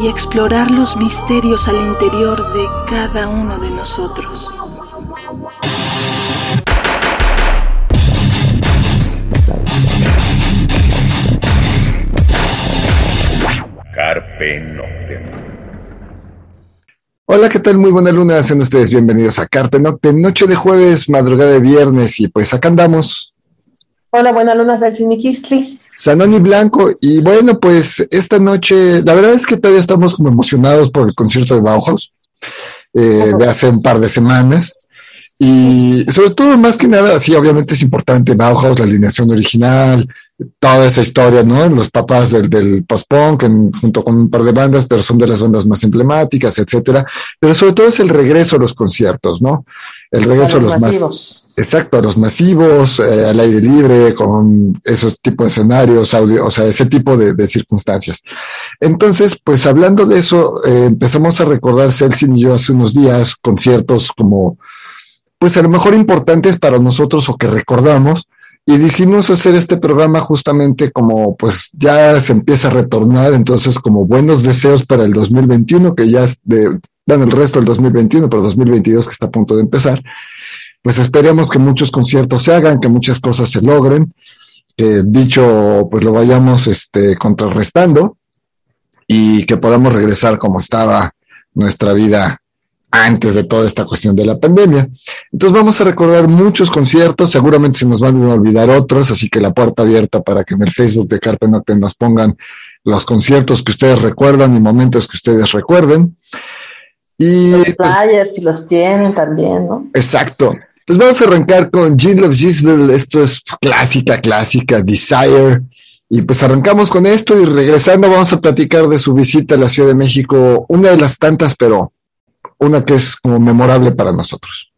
y explorar los misterios al interior de cada uno de nosotros. Carpe Noctem. Hola, ¿qué tal? Muy buena luna, sean ustedes bienvenidos a Carpe Noctem, noche de jueves, madrugada de viernes, y pues acá andamos. Hola, buena luna, Salchimikistli. Sanoni Blanco. Y bueno, pues esta noche, la verdad es que todavía estamos como emocionados por el concierto de Bauhaus eh, de hace un par de semanas. Y sobre todo, más que nada, sí, obviamente es importante Bauhaus, la alineación original, toda esa historia, ¿no? Los papás del, del post-punk, junto con un par de bandas, pero son de las bandas más emblemáticas, etcétera. Pero sobre todo es el regreso a los conciertos, ¿no? El regreso a los, masivos. exacto, a los masivos, eh, al aire libre, con esos tipos de escenarios, audio, o sea, ese tipo de, circunstancias. Entonces, pues hablando de eso, eh, empezamos a recordar Celsin y yo hace unos días conciertos como, pues a lo mejor importantes para nosotros o que recordamos, y decidimos hacer este programa justamente como pues ya se empieza a retornar, entonces como buenos deseos para el 2021, que ya es el resto del 2021, pero 2022 que está a punto de empezar, pues esperemos que muchos conciertos se hagan, que muchas cosas se logren, que dicho pues lo vayamos este, contrarrestando y que podamos regresar como estaba nuestra vida antes de toda esta cuestión de la pandemia. Entonces vamos a recordar muchos conciertos, seguramente se nos van a olvidar otros, así que la puerta abierta para que en el Facebook de Carpe Noctem nos pongan los conciertos que ustedes recuerdan y momentos que ustedes recuerden. Y, los pues, flyers, si los tienen también, ¿no? Exacto. Pues vamos a arrancar con Jean Love Gisbel, esto es clásica, clásica, Desire. Y pues arrancamos con esto y regresando vamos a platicar de su visita a la Ciudad de México, una de las tantas, pero una que es como memorable para nosotros.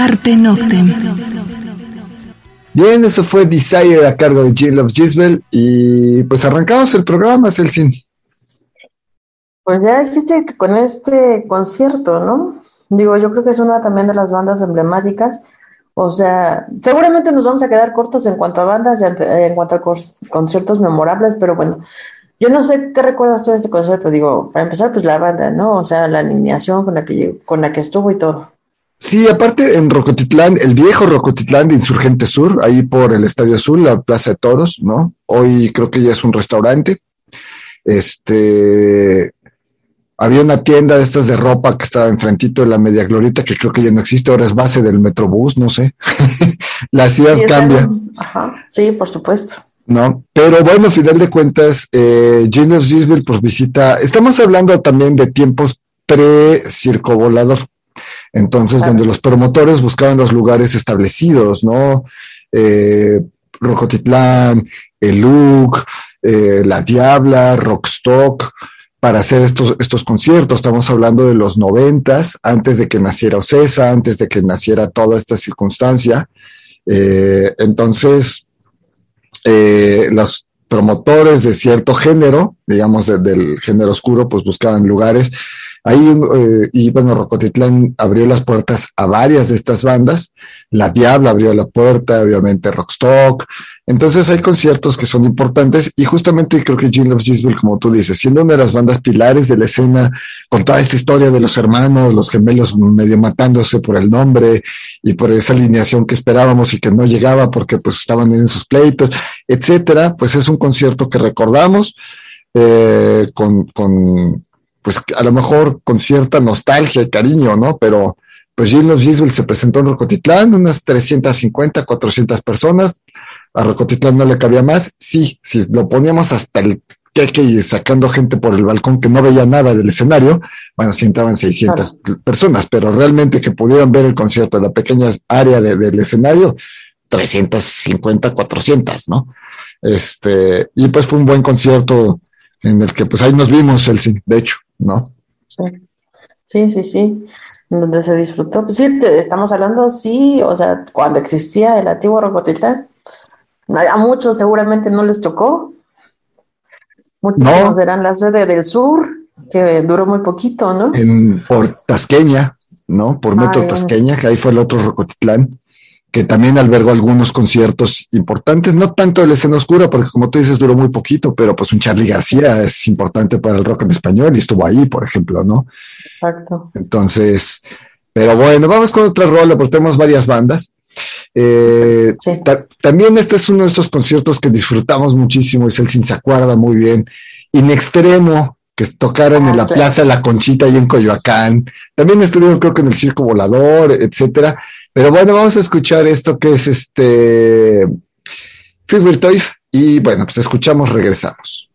Carpe Noctem. Bien, eso fue Desire a cargo de Jill of Gisbel y pues arrancamos el programa, Celsin. Pues ya dijiste que con este concierto, ¿no? Digo, yo creo que es una también de las bandas emblemáticas. O sea, seguramente nos vamos a quedar cortos en cuanto a bandas y en cuanto a conciertos memorables, pero bueno, yo no sé qué recuerdas tú de este concierto. Digo, para empezar, pues la banda, ¿no? O sea, la alineación con la que, con la que estuvo y todo. Sí, aparte en Rocotitlán, el viejo Rocotitlán de Insurgente Sur, ahí por el Estadio Azul, la Plaza de Toros, ¿no? Hoy creo que ya es un restaurante. Este, había una tienda de estas de ropa que estaba enfrentito de la Media Glorita, que creo que ya no existe, ahora es base del Metrobús, no sé. la ciudad cambia. Ajá. Sí, por supuesto. No, pero bueno, final de cuentas, eh, Genius pues visita, estamos hablando también de tiempos pre-circo volador. Entonces, donde los promotores buscaban los lugares establecidos, ¿no? Eh, Rocotitlán, El eh, La Diabla, Rockstock, para hacer estos, estos conciertos. Estamos hablando de los noventas, antes de que naciera Ocesa, antes de que naciera toda esta circunstancia. Eh, entonces, eh, los promotores de cierto género, digamos del género oscuro, pues buscaban lugares Ahí, eh, y bueno, Rocotitlán abrió las puertas a varias de estas bandas. La Diabla abrió la puerta, obviamente Rockstock. Entonces hay conciertos que son importantes y justamente creo que Gene Loves Gisbel, como tú dices, siendo una de las bandas pilares de la escena, con toda esta historia de los hermanos, los gemelos medio matándose por el nombre y por esa alineación que esperábamos y que no llegaba porque pues estaban en sus pleitos, etcétera, pues es un concierto que recordamos eh, con, con pues a lo mejor con cierta nostalgia y cariño, ¿no? Pero pues Jill of Gisbel se presentó en Rocotitlán, unas 350, 400 personas. A Rocotitlán no le cabía más. Sí, sí, lo poníamos hasta el queque y sacando gente por el balcón que no veía nada del escenario. Bueno, sí entraban 600 personas, pero realmente que pudieran ver el concierto en la pequeña área del escenario, 350, 400, ¿no? Este, y pues fue un buen concierto en el que pues ahí nos vimos, el de hecho. ¿no? Sí, sí, sí, donde se disfrutó. Pues sí, estamos hablando, sí, o sea, cuando existía el antiguo Rocotitlán, a muchos seguramente no les tocó. Muchos no. eran la sede del sur, que duró muy poquito, ¿no? En, por Tasqueña, ¿no? Por Metro Tasqueña, que ahí fue el otro Rocotitlán que también albergó algunos conciertos importantes, no tanto de la escena oscura, porque como tú dices, duró muy poquito, pero pues un Charlie García es importante para el rock en español y estuvo ahí, por ejemplo, ¿no? Exacto. Entonces, pero bueno, vamos con otra rola, porque tenemos varias bandas. Eh, también este es uno de estos conciertos que disfrutamos muchísimo, es el Sin Se Acuerda muy bien. In Extremo, que tocaron en la ah, Plaza La Conchita y en Coyoacán. También estuvieron creo que en el Circo Volador, etcétera. Pero bueno, vamos a escuchar esto que es este Figure y bueno, pues escuchamos, regresamos.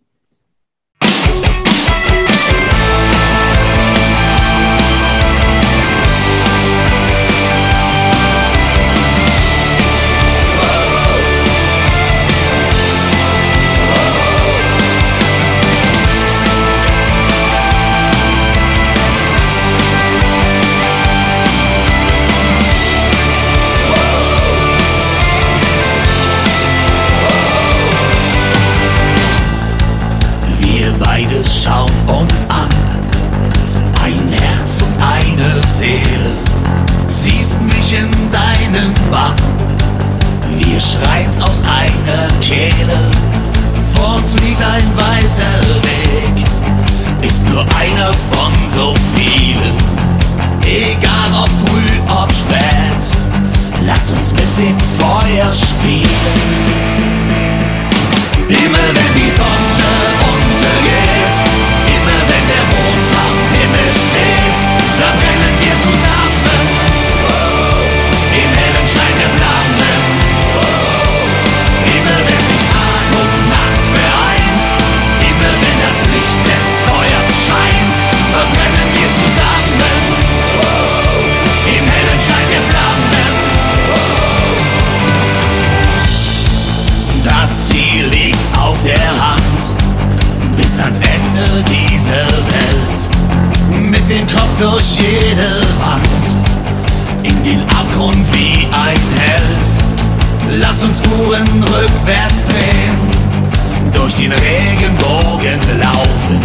Den Regenbogen laufen,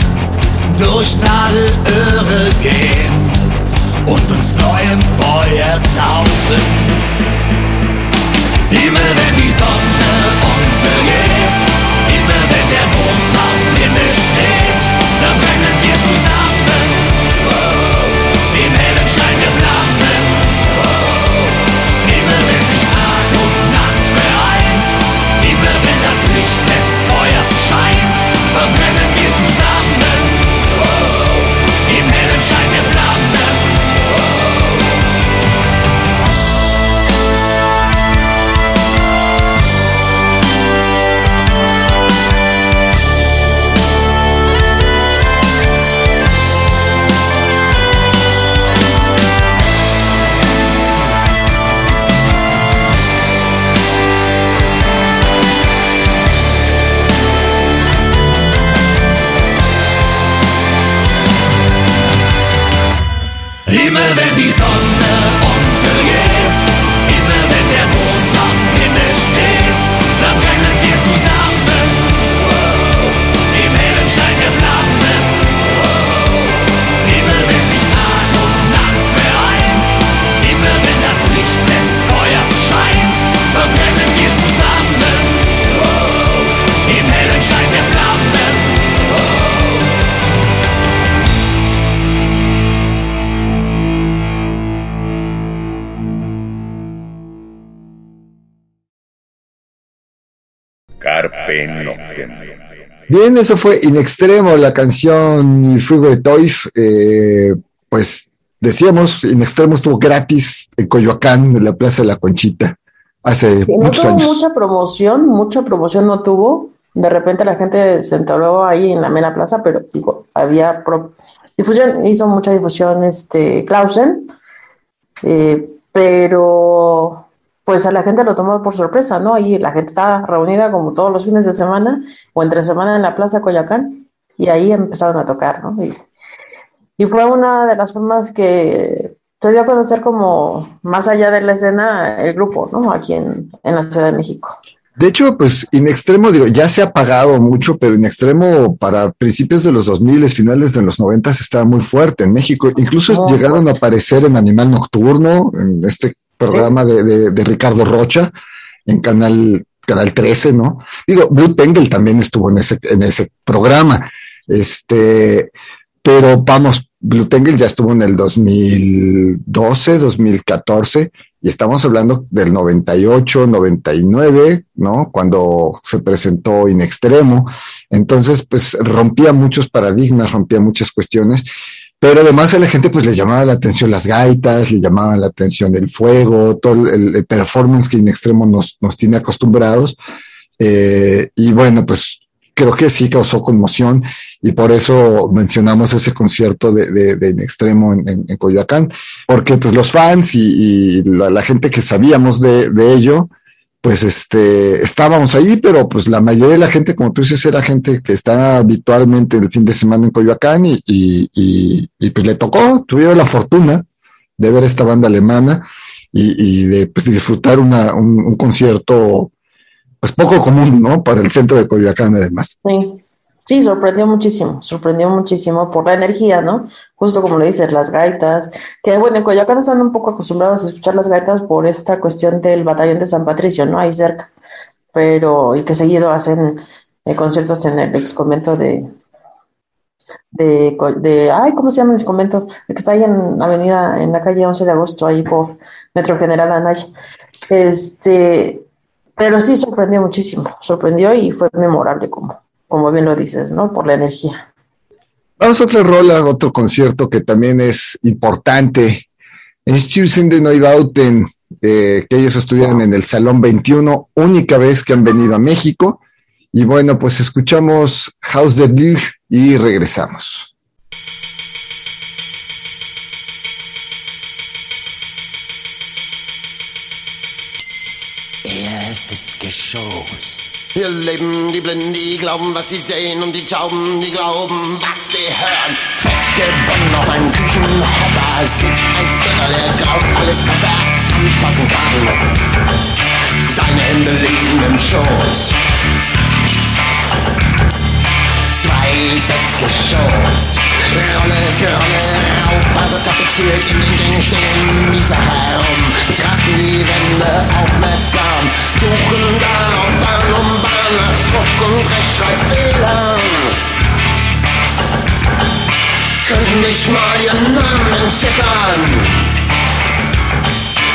durch Nadelöhre gehen und uns neuem Feuer taufen. Immer wenn die Sonne untergeht, Carpe Noctem. Bien, eso fue In Extremo, la canción Freeway Toif. Eh, pues decíamos, In Extremo estuvo gratis en Coyoacán, en la Plaza de la Conchita, hace Sí, no muchos tuvo años. mucha promoción, mucha promoción no tuvo. De repente la gente se enteró ahí en la Mena Plaza, pero digo, había pro- difusión, hizo mucha difusión este Clausen, eh, pero pues a la gente lo tomó por sorpresa, ¿no? Ahí la gente estaba reunida como todos los fines de semana o entre semana en la Plaza Coyoacán y ahí empezaron a tocar, ¿no? Y, y fue una de las formas que se dio a conocer como más allá de la escena el grupo, ¿no? Aquí en, en la Ciudad de México. De hecho, pues In Extremo, digo, ya se ha pagado mucho, pero In Extremo para principios de los 2000, finales de los 90 estaba muy fuerte en México. Incluso Muy llegaron fuerte. a aparecer en Animal Nocturno, en este programa de, de- Ricardo Rocha, en Canal, Canal 13, ¿no? Digo, Blue Penguel también estuvo en ese, en ese programa. Este, pero vamos, Blue Penguel ya estuvo en el 2012, 2014, y estamos hablando del 98, 99, ¿no? Cuando se presentó In Extremo. Entonces, pues rompía muchos paradigmas, rompía muchas cuestiones, pero además a la gente pues le llamaba la atención las gaitas, le llamaba la atención el fuego, todo el, performance que In Extremo nos, nos tiene acostumbrados. Eh, y bueno, pues creo que sí causó conmoción y por eso mencionamos ese concierto de, de, de In Extremo en, en, en, Coyoacán, porque pues los fans y, y la, la, gente que sabíamos de, de, ello, pues este, estábamos ahí, pero pues la mayoría de la gente, como tú dices, era gente que está habitualmente el fin de semana en Coyoacán y, y, y, y pues le tocó, tuvieron la fortuna de ver esta banda alemana y, de, pues, disfrutar una, un, un concierto pues poco común, ¿no? Para el centro de Coyoacán, además. Sí. Sí, sorprendió muchísimo, sorprendió muchísimo por la energía, ¿no? Justo como le dices, las gaitas, que bueno, en Coyoacán están un poco acostumbrados a escuchar las gaitas por esta cuestión del batallón de San Patricio, ¿no? Ahí cerca, pero, y que seguido hacen eh, conciertos en el ex convento de, de, de, ay, ¿cómo se llama el ex convento? El que está ahí en avenida, en la calle 11 de agosto, ahí por Metro General Anaya. Este, pero sí sorprendió muchísimo, sorprendió y fue memorable como como bien lo dices, ¿no? Por la energía. Vamos a otra rola, otro concierto que también es importante. Es Chilsen de Neubauten, eh, que ellos estuvieron en el Salón 21, única vez que han venido a México. Y bueno, pues escuchamos House de Lig y regresamos. Erstes Geschoss. Hier leben die Blinden, die glauben, was sie sehen, und die Tauben, die glauben, was sie hören. Festgebunden auf einem Küchenhocker sitzt ein Irrer, der glaubt alles, was er anfassen kann. Seine Hände liegen im Schoß. Zweites Geschoss. Rolle für Rolle rauf, also tapeziert in den Gängen stehen Mieter herum, betrachten die Wände aufmerksam, suchen darauf Bahn um Druck und Rechtschreibfehlern. Könnten nicht mal ihren Namen ziffern.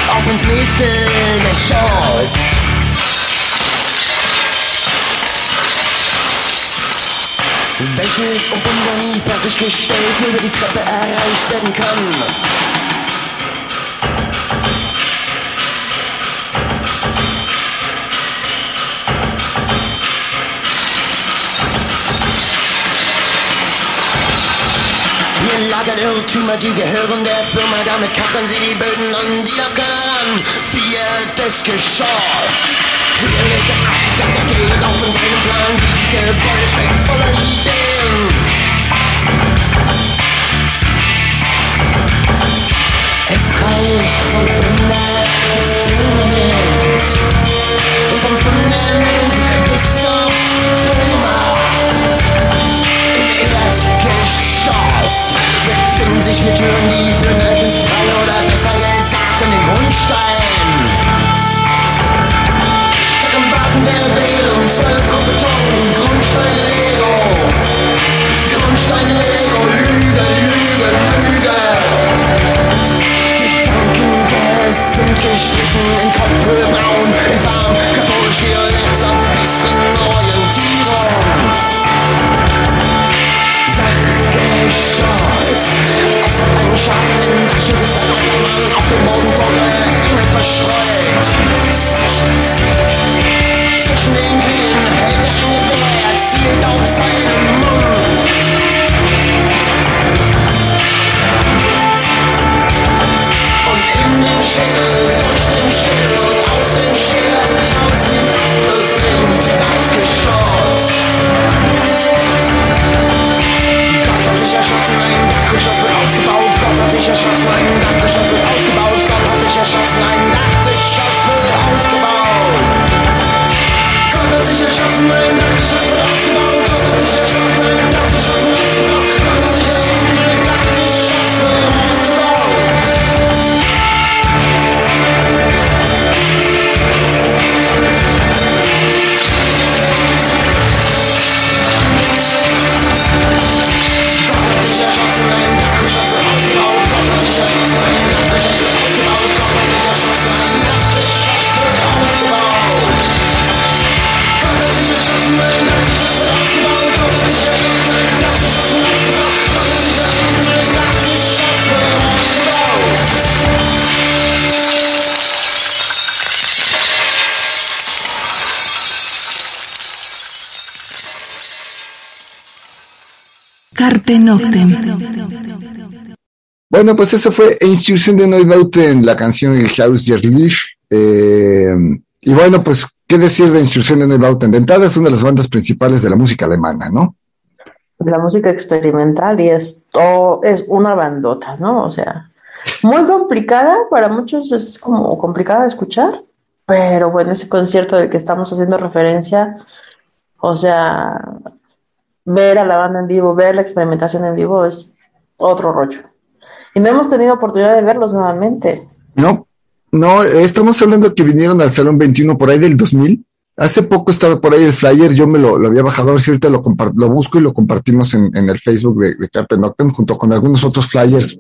Auf ins nächste Geschoss. welches Wunder nie fertiggestellt nur über die Treppe erreicht werden kann. Lagern Irrtümer, die gehören der Firma, damit kacheln sie die Böden an, die darf keiner ran. Viertes Geschoss. Hier liegt der Architekt, der geht auf in seinem Plan, dieses Gebäude steckt voller Ideen. Es reicht vom Fundament bis Fundament und vom Fundament bis zur Firma. Im Erdgeschoss sich vier Türen, die führen ins Freie oder besser gesagt in den Grundstein. Schein in Aschen sitzt ein Mann auf dem Bodentode, Engel verstreut. Carpe Noctem. Bueno, pues eso fue Instrucción de Neubauten, la canción Haus der Licht. Eh, y bueno, pues, ¿qué decir de Instrucción de Neubauten? De entrada es una de las bandas principales de la música alemana, ¿no? La música experimental y esto es una bandota, ¿no? O sea, muy complicada, para muchos es como complicada de escuchar, pero bueno, ese concierto del que estamos haciendo referencia, o sea, ver a la banda en vivo, ver la experimentación en vivo es otro rollo. Y no hemos tenido oportunidad de verlos nuevamente. No, no, estamos hablando que vinieron al Salón 21 por ahí del 2000. Hace poco estaba por ahí el flyer, yo me lo, lo había bajado, a ver si ahorita lo, lo busco y lo compartimos en, en el Facebook de, de Carpe Noctem junto con algunos otros flyers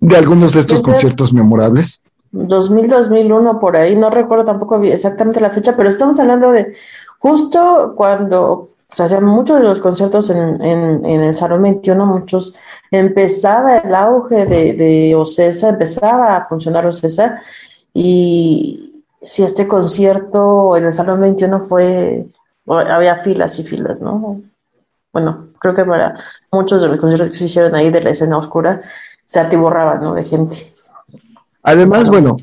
de algunos de estos conciertos memorables. 2000, 2001, por ahí, no recuerdo tampoco exactamente la fecha, pero estamos hablando de justo cuando se hacían muchos de los conciertos en, en, en el Salón 21, muchos, empezaba el auge de, de Ocesa, empezaba a funcionar Ocesa, y si este concierto en el Salón 21 fue, había filas y filas, ¿no? Bueno, creo que para muchos de los conciertos que se hicieron ahí de la escena oscura, se atiborraban, ¿no? De gente. Además, bueno,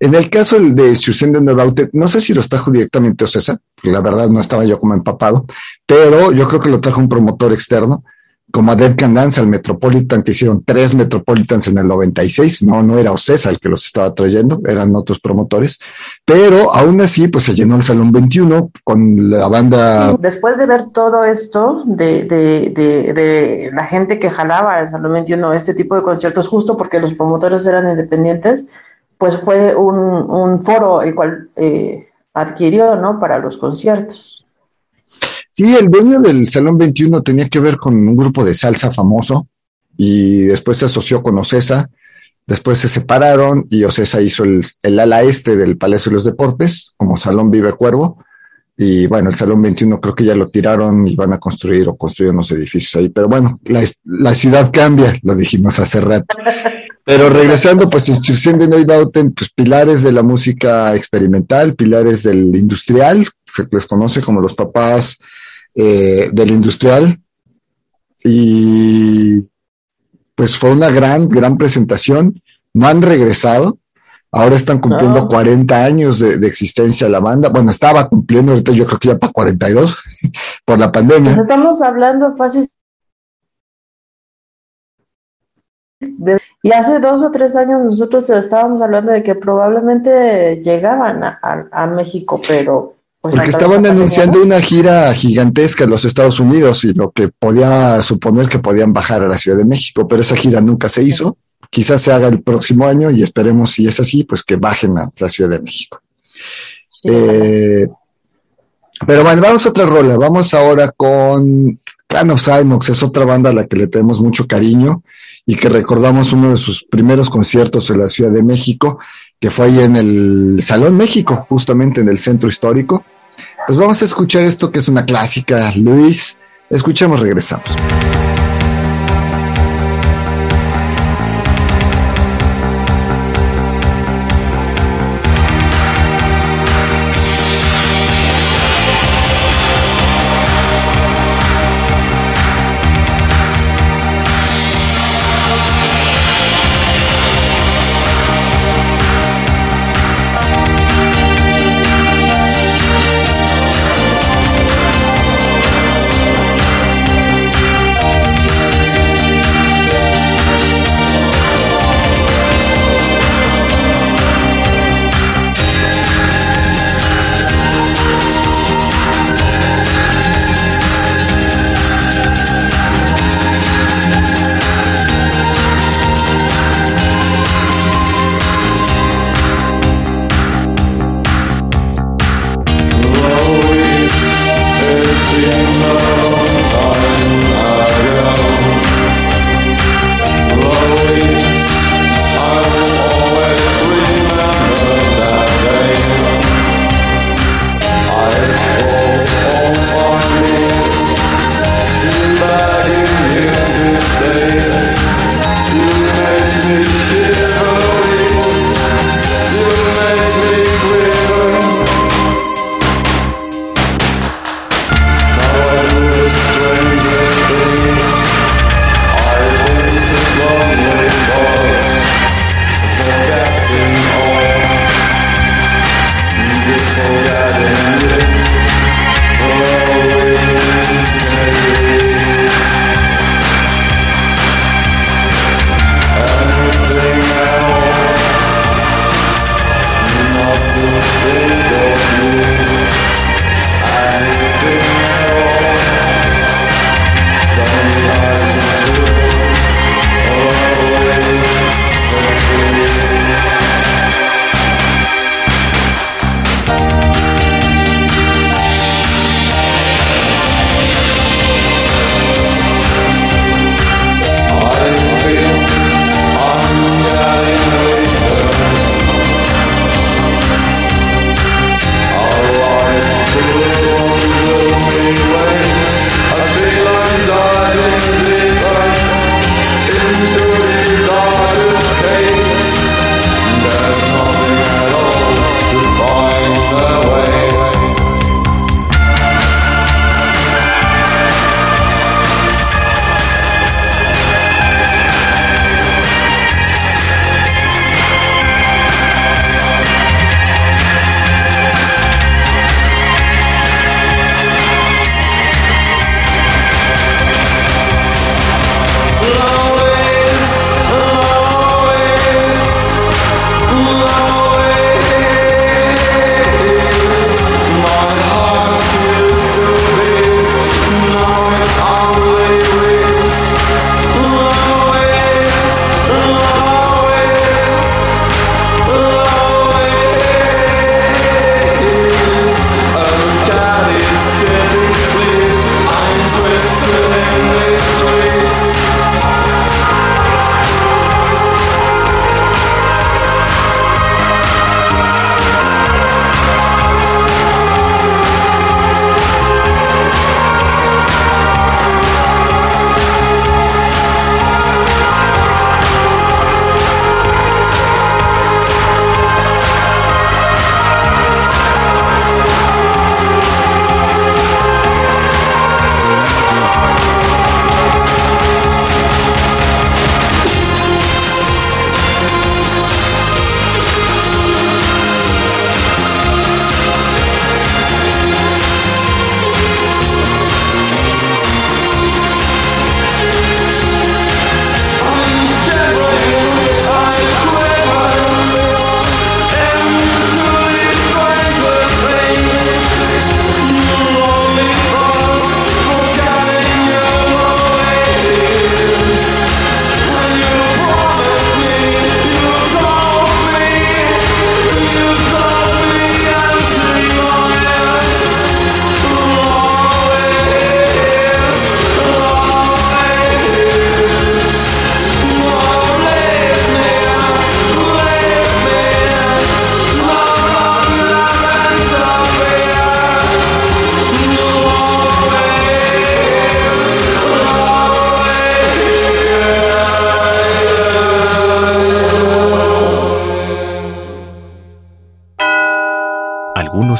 en el caso de Susan de Neuraute, no sé si los trajo directamente Ocesa, la verdad no estaba yo como empapado, pero yo creo que lo trajo un promotor externo. como a Dead Can Dance, al Metropolitan, que hicieron tres Metropolitans en el 96. No, no era Ocesa el que los estaba trayendo, eran otros promotores. Pero aún así, pues se llenó el Salón 21 con la banda. Después de ver todo esto de, de, de, la gente que jalaba al Salón 21, este tipo de conciertos, justo porque los promotores eran independientes, pues fue un, un foro el cual eh, adquirió, ¿no? Para los conciertos. Sí, el dueño del Salón 21 tenía que ver con un grupo de salsa famoso y después se asoció con Ocesa. Después se separaron y Ocesa hizo el, el ala este del Palacio de los Deportes como Salón Vive Cuervo. Y bueno, el Salón 21 creo que ya lo tiraron y van a construir o construir unos edificios ahí. Pero bueno, la, la ciudad cambia, lo dijimos hace rato. Pero regresando, pues institución de Neubauten, pues pilares de la música experimental, pilares del industrial, se les conoce como los papás eh, del industrial. Y pues fue una gran, gran presentación. No han regresado. Ahora están cumpliendo No. 40 años de, de existencia la banda. Bueno, estaba cumpliendo, ahorita yo creo que ya para 42 por la pandemia. Pues estamos hablando fácil. de- y hace dos o tres años nosotros estábamos hablando de que probablemente llegaban a, a- a México, pero pues Porque estaban pandemia, anunciando ¿no? una gira gigantesca en los Estados Unidos y lo que podía suponer que podían bajar a la Ciudad de México, pero esa gira nunca se hizo. Quizás se haga el próximo año y esperemos, si es así, pues que bajen a la Ciudad de México. Sí. Eh, pero bueno, vamos a otra rola. Vamos ahora con Clan of Cymox. Es otra banda a la que le tenemos mucho cariño y que recordamos uno de sus primeros conciertos en la Ciudad de México, que fue ahí en el Salón México, justamente en el centro histórico. Pues vamos a escuchar esto que es una clásica, Luis. Escuchemos, regresamos.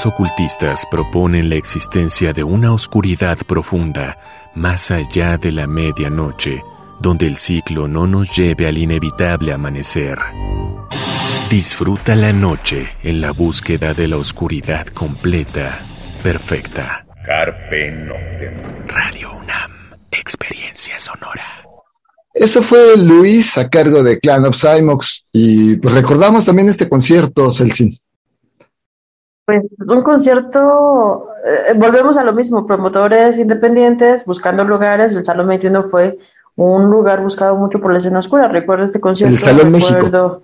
Los ocultistas proponen la existencia de una oscuridad profunda más allá de la medianoche, donde el ciclo no nos lleve al inevitable amanecer. Disfruta la noche en la búsqueda de la oscuridad completa, perfecta. Carpe Noctem. Radio UNAM, experiencia sonora. Eso fue Luis a cargo de Clan of Cymox y pues recordamos también este concierto, Celsin. Pues un concierto, eh, volvemos a lo mismo, promotores independientes buscando lugares, el Salón 21 fue un lugar buscado mucho por la escena oscura, recuerdo este concierto. El Salón recuerdo,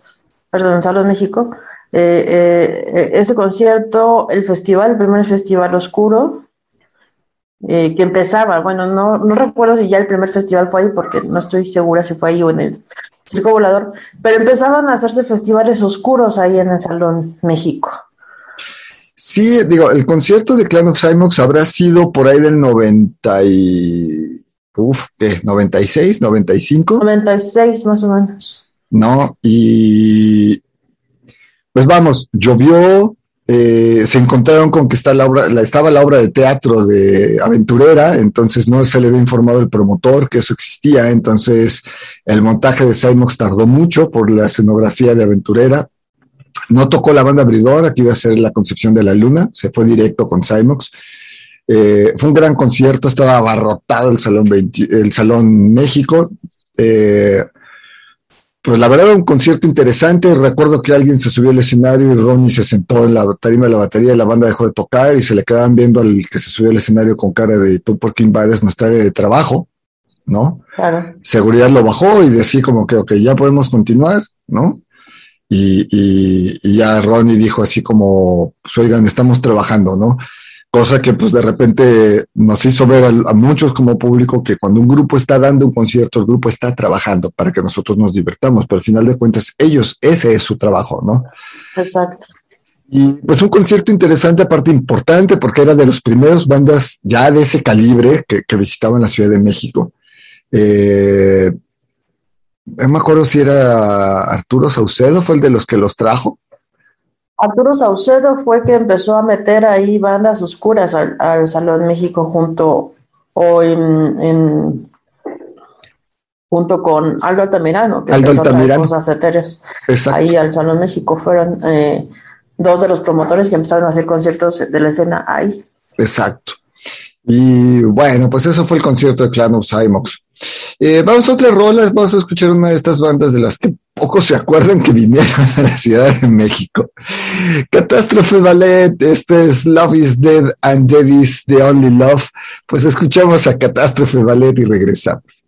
Perdón, el Salón México. Eh, eh, este concierto, el festival, el primer festival oscuro, eh, que empezaba, bueno, no, no recuerdo si ya el primer festival fue ahí, porque no estoy segura si fue ahí o en el Circo Volador, pero empezaban a hacerse festivales oscuros ahí en el Salón México. Sí, digo, el concierto de Clan of Cymox habrá sido por ahí del 90 y... Uf, ¿qué? ¿96? ¿95? 96 más o menos. ¿No? Y... Pues vamos, llovió, eh, se encontraron con que está la obra, la, estaba la obra de teatro de Aventurera, entonces no se le había informado al promotor que eso existía, entonces el montaje de Cymox tardó mucho por la escenografía de Aventurera, no tocó la banda abridora, que iba a ser la concepción de la luna, se fue directo con Cymox. Eh, fue un gran concierto, estaba abarrotado el Salón, 20, el Salón México. Eh, pues la verdad, un concierto interesante. Recuerdo que alguien se subió al escenario y Ronnie se sentó en la tarima de la batería y la banda dejó de tocar y se le quedaban viendo al que se subió al escenario con cara de tú porque invades nuestra área de trabajo, ¿no? Claro. Seguridad lo bajó y decía como que, ok, ya podemos continuar, ¿no? Y, y, y, ya Ronnie dijo así como, pues oigan, estamos trabajando, ¿no? Cosa que pues de repente nos hizo ver a, a, muchos como público que cuando un grupo está dando un concierto, el grupo está trabajando para que nosotros nos divertamos, pero al final de cuentas ellos, ese es su trabajo, ¿no? Exacto. Y pues un concierto interesante, aparte importante, porque era de los primeros bandas ya de ese calibre que, que visitaban la Ciudad de México. Eh, no me acuerdo si era Arturo Saucedo, fue el de los que los trajo. Arturo Saucedo fue que empezó a meter ahí bandas oscuras al, al Salón México junto o en, en, junto con Aldo Altamirano, que Aldo Altamirano. cosas etéreas ahí al Salón México. Fueron eh, dos de los promotores que empezaron a hacer conciertos de la escena ahí. Exacto. Y bueno, pues eso fue el concierto de Clan of Cymox. Eh, vamos a otras rolas, vamos a escuchar una de estas bandas de las que pocos se acuerdan que vinieron a la Ciudad de México. Catástrofe Ballet, este es Love is Dead and Dead is the Only Love. Pues escuchamos a Catástrofe Ballet y regresamos.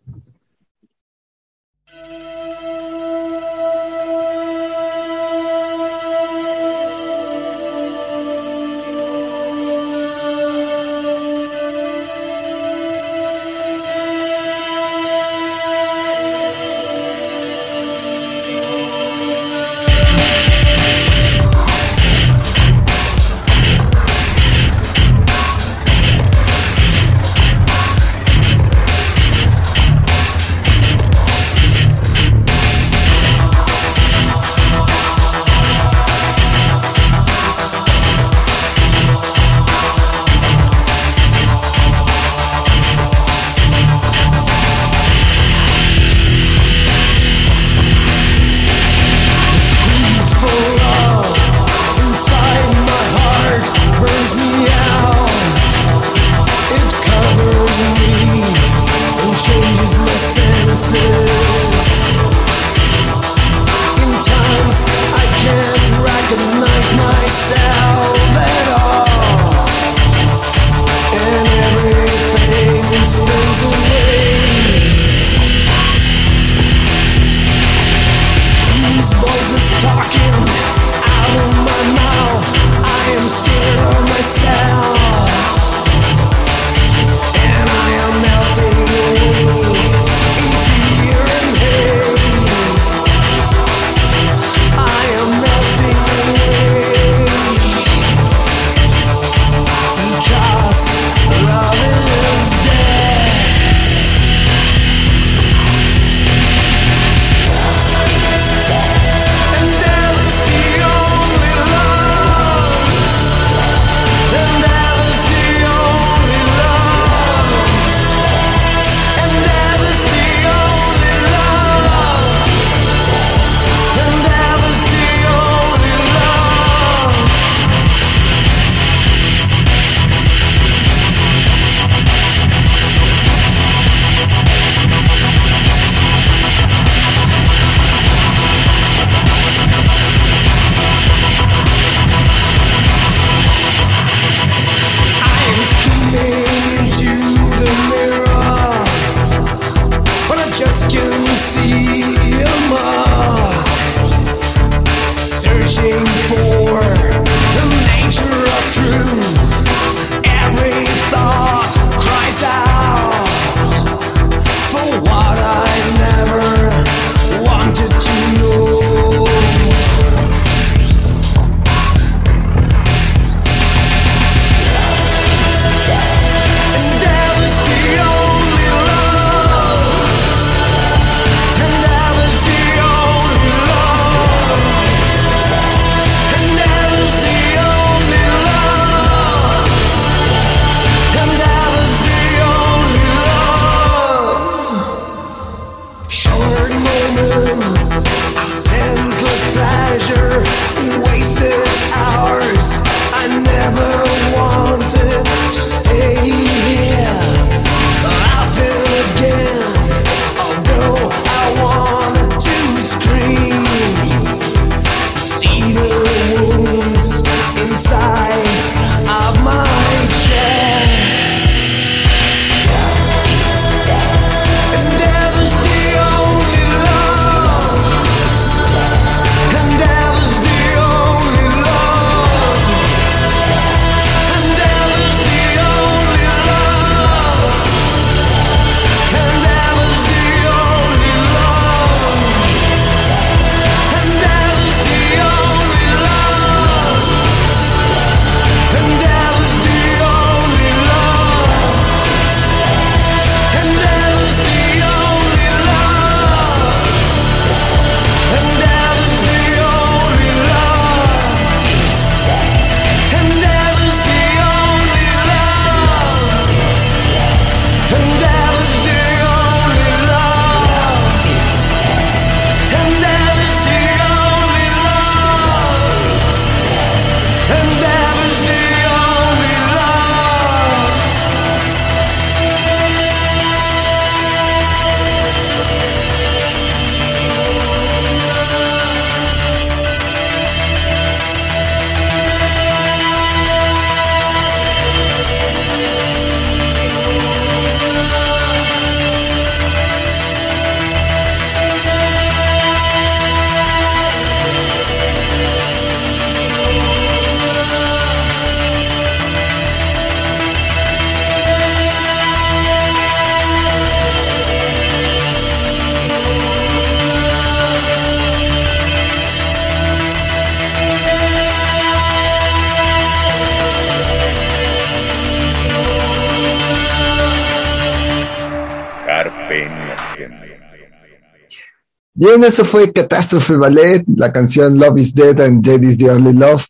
Bien, eso fue Catástrofe Ballet, la canción Love is Dead and Dead is the Only Love.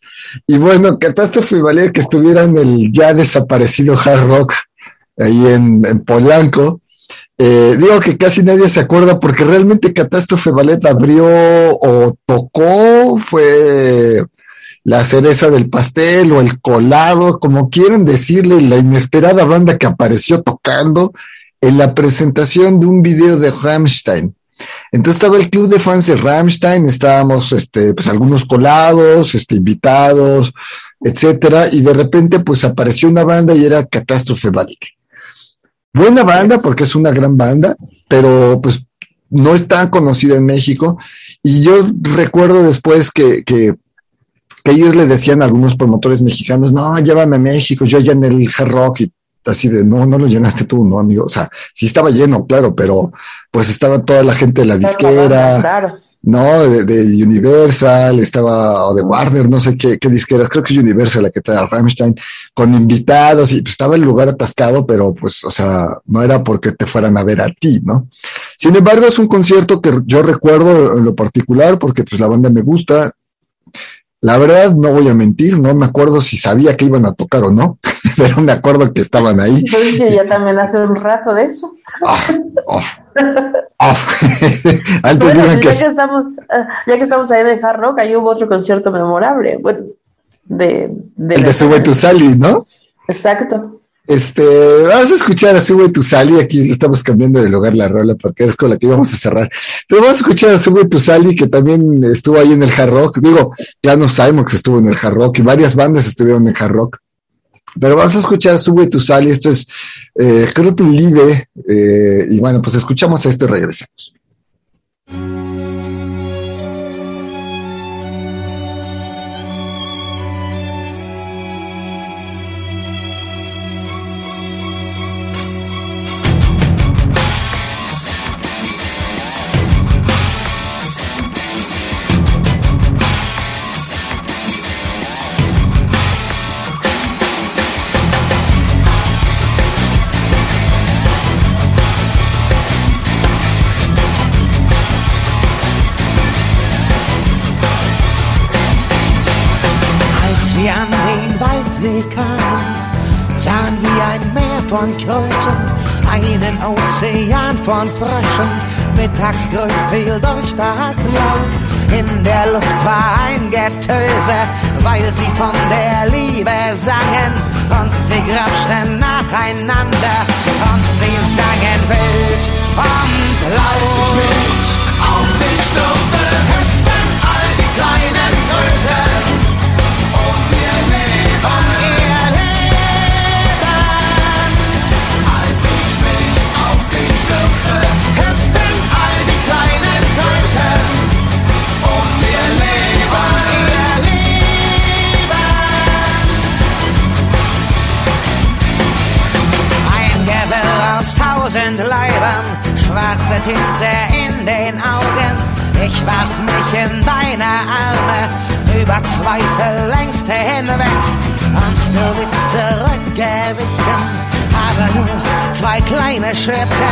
Y bueno, Catástrofe Ballet que estuviera en el ya desaparecido hard rock ahí en, en Polanco. Eh, digo que casi nadie se acuerda porque realmente Catástrofe Ballet abrió o tocó, fue la cereza del pastel o el colado, como quieren decirle, la inesperada banda que apareció tocando en la presentación de un video de Rammstein. Entonces estaba el club de fans de Rammstein, estábamos este, pues algunos colados, este, invitados, etcétera, y de repente pues apareció una banda y era Catástrofe Ballet. Buena banda porque es una gran banda, pero pues no es tan conocida en México. Y yo recuerdo después que, que, que ellos le decían a algunos promotores mexicanos, no, llévame a México, yo allá en el hard rock y así de, no, no lo llenaste tú, no, amigo. O sea, sí estaba lleno, claro, pero pues estaba toda la gente de la disquera. Claro. ¿no? De, de Universal, estaba, o de Warner, no sé qué, qué disqueras, creo que es Universal la que trae a Rammstein, con invitados, y pues estaba el lugar atascado, pero pues, o sea, no era porque te fueran a ver a ti, ¿no? Sin embargo, es un concierto que yo recuerdo en lo particular, porque pues la banda me gusta. La verdad, no voy a mentir, no me acuerdo si sabía que iban a tocar o no, pero me acuerdo que estaban ahí. Yo dije ya también hace un rato de eso. Ah, oh, oh. Antes Bueno, digan pues que ya, que estamos, ah, ya que estamos ahí en el Hard Rock, ahí hubo otro concierto memorable. Bueno, de, de el de Sube tu Sally, ¿no? Exacto. Este, vamos a escuchar a Sube tu Sally. Aquí estamos cambiando de lugar la rola porque es con la que íbamos a cerrar. Pero vamos a escuchar a Sube tu Sally, que también estuvo ahí en el Hard Rock. Digo, ya no que estuvo en el Hard Rock y varias bandas estuvieron en el Hard Rock. Pero vamos a escuchar Sube tu Sally. Esto es, eh, creo eh, y bueno, pues escuchamos esto y regresamos. Von Fröschen. Mittagsgrün fiel durch das Laub, in der Luft war ein Getöse, weil sie von der Liebe sangen und sie grapschten nacheinander und sie sangen wild und laut. Auf den Stürze Ich warf mich in deine Arme, über Zweifel längst hinweg. Und du bist zurückgewichen, aber nur zwei kleine Schritte.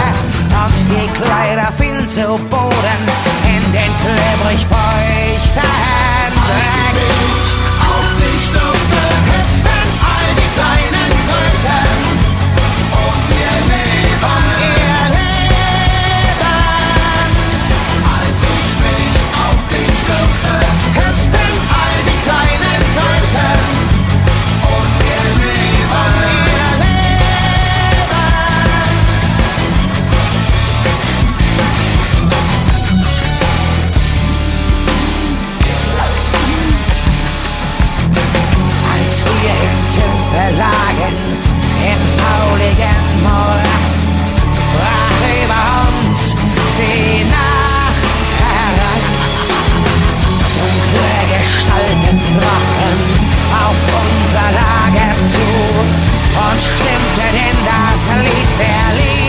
Und die Kleider fielen zu Boden in den klebrig feuchten Dreck. stimmt, denn das Lied Berlin.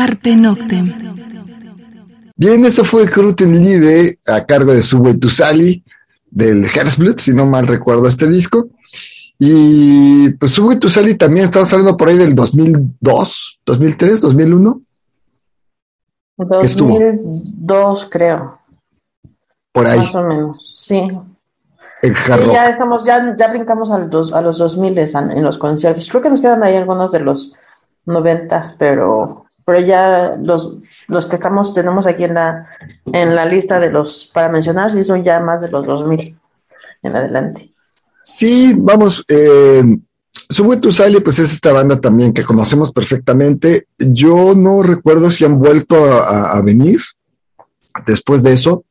Carpe Noctem. Bien, eso fue Cruten Live a cargo de Subway to Sally del Herzblut, si no mal recuerdo este disco. Y pues Subway to Sally también estamos hablando por ahí del 2002, 2003, 2001, estuvo? 2002, creo. por ahí, Más o menos, sí. en hard Sí, ya estamos, ya, ya brincamos al dos, a los 2000 en, en los conciertos. Creo que nos quedan ahí algunos de los noventas, pero, pero ya los, los que estamos, tenemos aquí en la, en la lista de los para mencionar, sí son ya más de los 2000 en adelante. Sí, vamos, eh, Subway to Sally, pues es esta banda también que conocemos perfectamente. Yo no recuerdo si han vuelto a, a- a venir después de eso.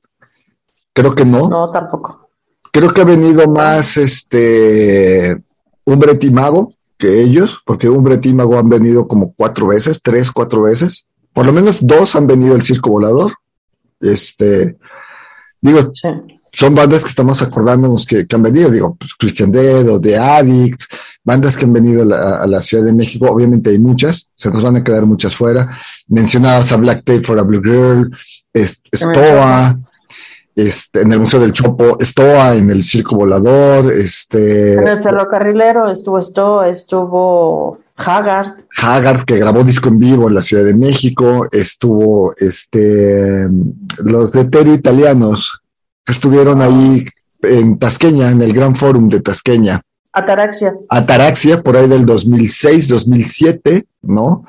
Creo que no. No, tampoco. Creo que ha venido más este Umbret y Mago que ellos, porque Umbret y Mago han venido como cuatro veces, tres, cuatro veces. Por lo menos dos han venido el Circo Volador. Este, digo, Sí. son bandas que estamos acordándonos que, que han venido, digo, pues Christian Dead o The Addicts, bandas que han venido a la, a la Ciudad de México, obviamente hay muchas, se nos van a quedar muchas fuera. Mencionabas a Black Tape for a Blue Girl, Stoa, este, en el Museo del Chopo, Stoa en el Circo Volador, este, En el ferrocarrilero estuvo esto, estuvo Haggard, Haggard, que grabó disco en vivo en la Ciudad de México, estuvo este, los de Terio Italianos, que estuvieron ahí en Tasqueña, en el Gran Forum de Tasqueña. Ataraxia. Ataraxia, por ahí del 2006, 2007, ¿no?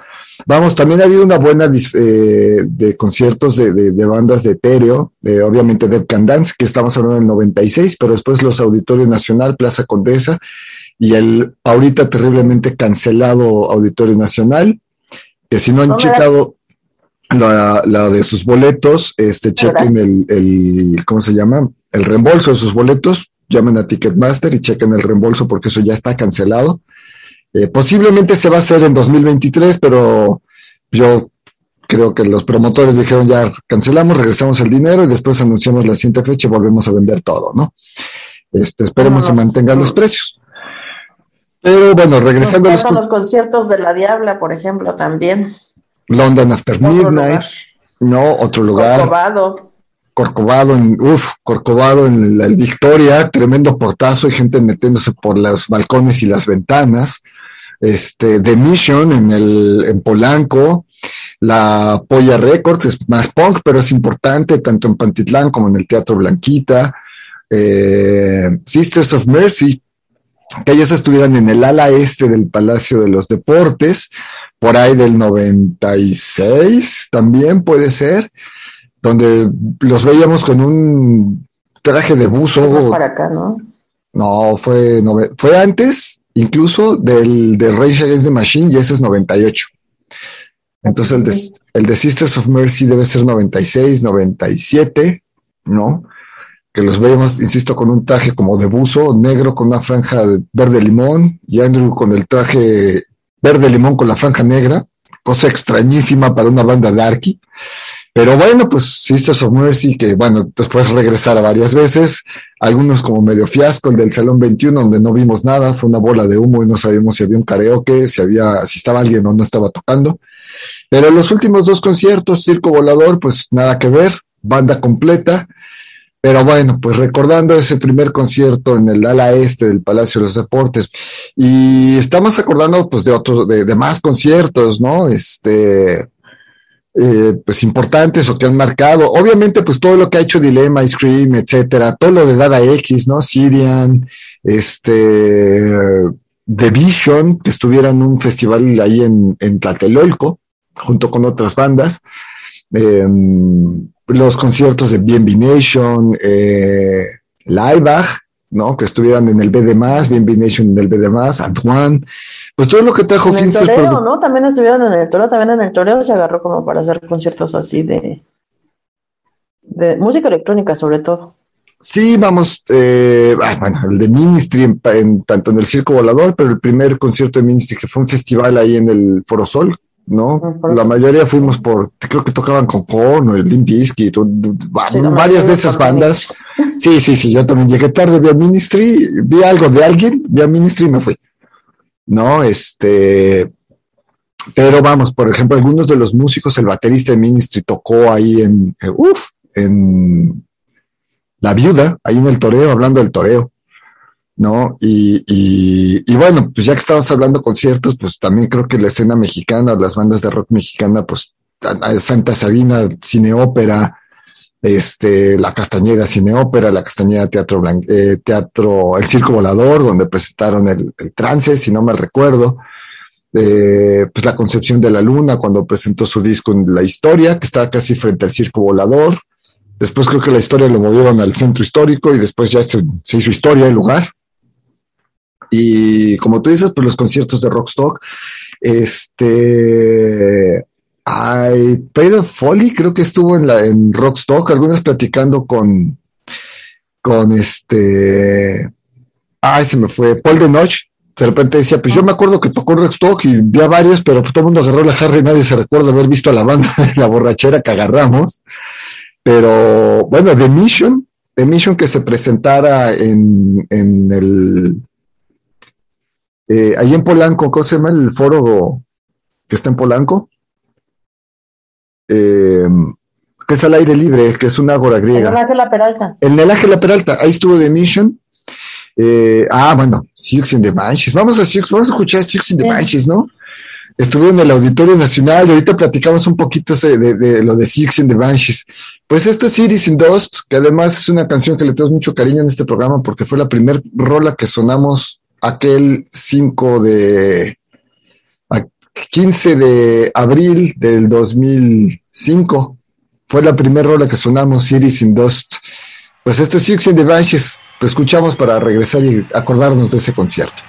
Vamos, también ha habido una buena eh, de conciertos de, de- de bandas de etéreo, de, obviamente Dead Can Dance, que estamos hablando del 96, pero después los Auditorio Nacional, Plaza Condesa, y el ahorita terriblemente cancelado Auditorio Nacional, que si no han checado la, la de sus boletos, este, chequen el, el, ¿cómo se llama? El reembolso de sus boletos, llamen a Ticketmaster y chequen el reembolso porque eso ya está cancelado. Eh, posiblemente se va a hacer en 2023, pero yo creo que los promotores dijeron ya cancelamos, regresamos el dinero y después anunciamos la siguiente fecha y volvemos a vender todo, ¿no? Este, esperemos se mantengan los precios. Pero bueno, regresando a los conciertos de La Diabla, por ejemplo, también. London After Midnight, no, otro lugar. Corcovado. Corcovado en, uf, Corcovado en la Victoria, tremendo portazo y gente metiéndose por los balcones y las ventanas. Este, The Mission en el, en Polanco, la Polla Records es más punk, pero es importante tanto en Pantitlán como en el Teatro Blanquita. Eh, Sisters of Mercy, que ellas estuvieran en el ala este del Palacio de los Deportes, por ahí del 96 también puede ser donde los veíamos con un traje de buzo. para acá, ¿no? No, fue, fue antes incluso del de Rage Against the Machine y ese es 98. Entonces el de, el de Sisters of Mercy debe ser 96, 97, ¿no? Que los veíamos, insisto, con un traje como de buzo negro con una franja de verde limón y Andrew con el traje verde limón con la franja negra, cosa extrañísima para una banda darky. Pero bueno, pues Sisters of Mercy, que bueno, después regresar varias veces, algunos como medio fiasco, el del Salón 21, donde no vimos nada, fue una bola de humo y no sabíamos si había un karaoke, si había, si estaba alguien o no estaba tocando. Pero los últimos dos conciertos, Circo Volador, pues nada que ver, banda completa. Pero bueno, pues recordando ese primer concierto en el ala este del Palacio de los Deportes. Y estamos acordando pues de otros, de, de más conciertos, ¿no? Este, eh, pues importantes o que han marcado. Obviamente, pues todo lo que ha hecho Dilema, Ice Cream, etcétera, todo lo de Dada X, ¿no? Sirian, este, The Vision, que estuvieron en un festival ahí en, en Tlatelolco, junto con otras bandas. Eh, los conciertos de BNB Nation, eh, Laibach, ¿no? Que estuvieran en el BD BNB Nation en el BD Antoine, pues todo lo que trajo En el toreo, ¿no? También estuvieron en el toreo, también en el toreo se agarró como para hacer conciertos así de, de música electrónica sobre todo. Sí, vamos, eh, ah, bueno, el de Ministry, en, pa- en- tanto en el Circo Volador, pero el primer concierto de Ministry que fue un festival ahí en el Foro Sol, ¿no? La mayoría fuimos por, creo que tocaban con Korn o el Limp Bizkit, o- Sí, varias de esas bandas. Sí, sí, sí, yo también llegué tarde, vi a Ministry, vi algo de alguien, vi a Ministry y me fui. No, este, pero vamos, por ejemplo, algunos de los músicos, el baterista de Ministry tocó ahí en, uf, en La Viuda, ahí en el toreo, hablando del toreo, ¿no? Y, y, bueno, pues ya que estamos hablando conciertos, pues también creo que la escena mexicana las bandas de rock mexicana, pues Santa Sabina, Cine Ópera, este, La Castañeda Cine Ópera, La Castañeda Teatro, Blan- eh, Teatro El Circo Volador, donde presentaron el, trance, si no mal recuerdo. Eh, pues la concepción de la luna cuando presentó su disco en La Historia, que estaba casi frente al Circo Volador. Después creo que la historia lo movieron al centro histórico y después ya se hizo historia el lugar. Y como tú dices, pues los conciertos de Rockstock, este, Ay, Pedro Foley creo que estuvo en la en Rockstock, algunas platicando con con este ay se me fue Paul de Noche. De repente decía, pues yo me acuerdo que tocó en Rockstock y vi a varios, pero pues todo el mundo agarró la jarra y nadie se recuerda haber visto a la banda de la borrachera que agarramos. Pero bueno, The Mission, The Mission que se presentara en, en el eh, ahí en Polanco, ¿cómo se llama el foro que está en Polanco? eh, que es al aire libre, que es una ágora El griega. Ángela Peralta. En el Ángela Peralta, ahí estuvo The Mission. Eh, ah, bueno, Siux in the Banshees. Vamos a Siux, vamos a escuchar Siux in the Sí. Banshees, ¿no? Estuvo en el Auditorio Nacional y ahorita platicamos un poquito ese- de, de lo de Siux in the Banshees. Pues esto es Iris in Dust, que además es una canción que le tenemos mucho cariño en este programa porque fue la primer rola que sonamos aquel 5 de, a- 15 de abril del 2005. Fue la primera rola que sonamos, Iris in Dust. Pues esto es Siux in the Banshees. Lo escuchamos para regresar y acordarnos de ese concierto.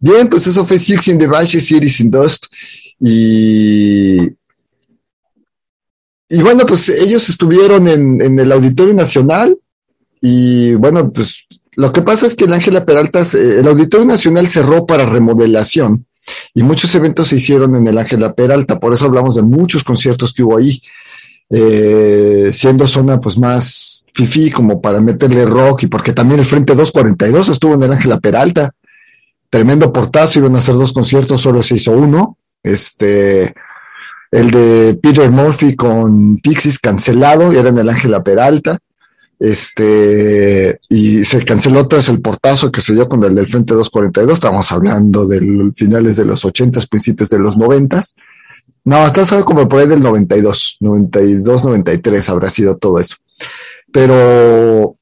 Bien, pues eso fue Six in the Bash, Series in Dust. Y, y bueno, pues ellos estuvieron en, en el Auditorio Nacional. Y bueno, pues lo que pasa es que el Ángela Peralta, se- el Auditorio Nacional cerró para remodelación y muchos eventos se hicieron en el Ángela Peralta. Por eso hablamos de muchos conciertos que hubo ahí. eh, siendo zona pues más fifí como para meterle rock y porque también el Frente 242 estuvo en el Ángela Peralta tremendo portazo, iban a hacer dos conciertos, solo se hizo uno. Este, el de Peter Murphy con Pixies cancelado, era en el Ángela Peralta. Este, y se canceló tras el portazo que se dio con el del Frente 242. Estamos hablando de finales de los 80, principios de los 90. No, hasta sabe como por ahí del 92, 92, 93 habrá sido todo eso. Pero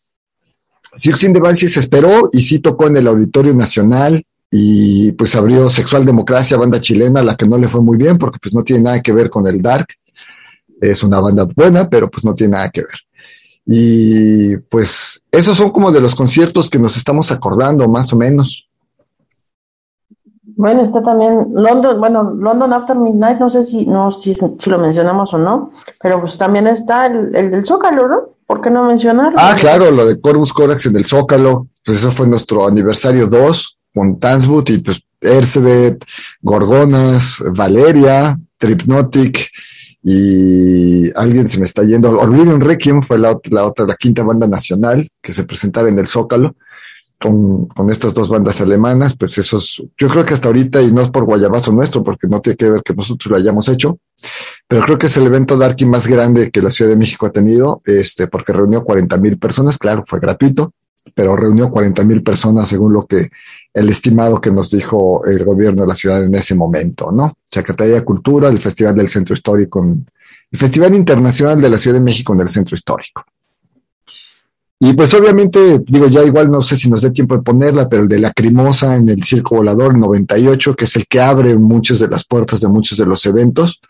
Six in the Banshee se esperó y sí tocó en el Auditorio Nacional y pues abrió Sexual Democracia, banda chilena, la que no le fue muy bien porque pues no tiene nada que ver con el Dark. Es una banda buena, pero pues no tiene nada que ver. Y pues esos son como de los conciertos que nos estamos acordando, más o menos. Bueno, está también London, bueno, London After Midnight, no sé si, no, si, si lo mencionamos o no, pero pues también está el, el del Zócalo, ¿no? ¿Por qué no mencionarlo? Ah, claro, lo de Corvus Corax en el Zócalo, pues eso fue nuestro aniversario 2 con Tanswood y pues Ercebet, Gorgonas, Valeria, Tripnotic y alguien se me está yendo. Oblivion Requiem fue la, la otra, la quinta banda nacional que se presentara en el Zócalo con, con estas dos bandas alemanas, pues esos, yo creo que hasta ahorita, y no es por guayabazo nuestro, porque no tiene que ver que nosotros lo hayamos hecho, pero creo que es el evento Darky más grande que la Ciudad de México ha tenido, este, porque reunió 40 mil personas, claro, fue gratuito, pero reunió 40 mil personas según lo que el estimado que nos dijo el gobierno de la ciudad en ese momento, ¿no? Secretaría de Cultura, el Festival del Centro Histórico, el Festival Internacional de la Ciudad de México en el Centro Histórico. Y pues obviamente, digo, ya igual no sé si nos dé tiempo de ponerla, pero el de Lacrimosa en el Circo Volador el 98, que es el que abre muchas de las puertas de muchos de los eventos,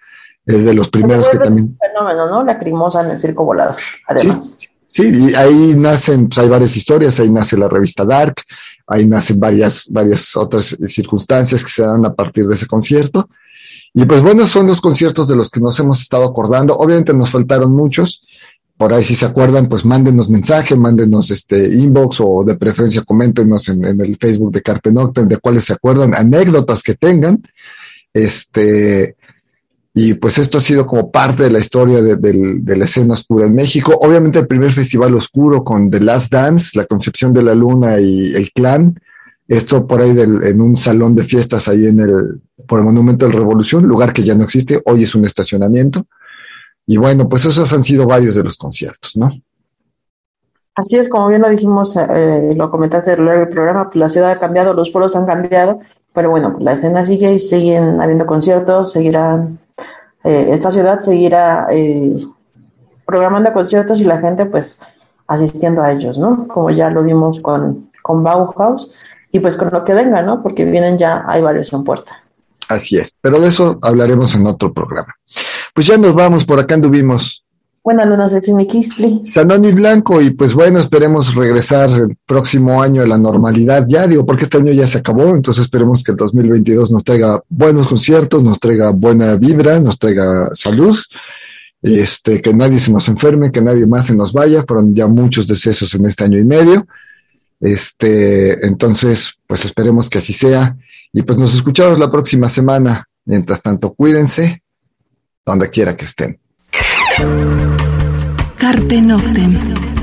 es de los primeros que también... Fenómeno, ¿no? Lacrimosa en el circo volador, además. Sí, y ahí nacen, pues hay varias historias, ahí nace la revista Dark, ahí nacen varias, varias otras circunstancias que se dan a partir de ese concierto. Y pues bueno, son los conciertos de los que nos hemos estado acordando. Obviamente nos faltaron muchos. Por ahí si se acuerdan, pues mándenos mensaje, mándenos este inbox o de preferencia coméntenos en, en el Facebook de Carpe Noctem de cuáles se acuerdan, anécdotas que tengan. Este, y pues esto ha sido como parte de la historia de, de la escena oscura en México. Obviamente el primer festival oscuro con The Last Dance, La Concepción de la Luna y El Clan. Esto por ahí del- en un salón de fiestas ahí en el, por el Monumento de la Revolución, lugar que ya no existe, hoy es un estacionamiento. Y bueno, pues esos han sido varios de los conciertos, ¿no? Así es, como bien lo dijimos, eh, lo comentaste a lo largo del programa, pues la ciudad ha cambiado, los foros han cambiado, pero bueno, pues la escena sigue y siguen habiendo conciertos, seguirán, eh, esta ciudad seguirá eh, programando conciertos y la gente pues asistiendo a ellos, ¿no? Como ya lo vimos con, con Bauhaus y pues con lo que venga, ¿no? Porque vienen ya, hay varios en puerta. Así es, pero de eso hablaremos en otro programa. Pues ya nos vamos, por acá anduvimos. Buenas lunas, Sexy Mikistli. Sanoni Blanco y pues bueno, esperemos regresar el próximo año a la normalidad ya, digo, porque este año ya se acabó, entonces esperemos que el 2022 nos traiga buenos conciertos, nos traiga buena vibra, nos traiga salud, este, que nadie se nos enferme, que nadie más se nos vaya, fueron ya muchos decesos en este año y medio, este, entonces pues esperemos que así sea y pues nos escuchamos la próxima semana, mientras tanto cuídense, donde quiera que estén. Carpe Noctem.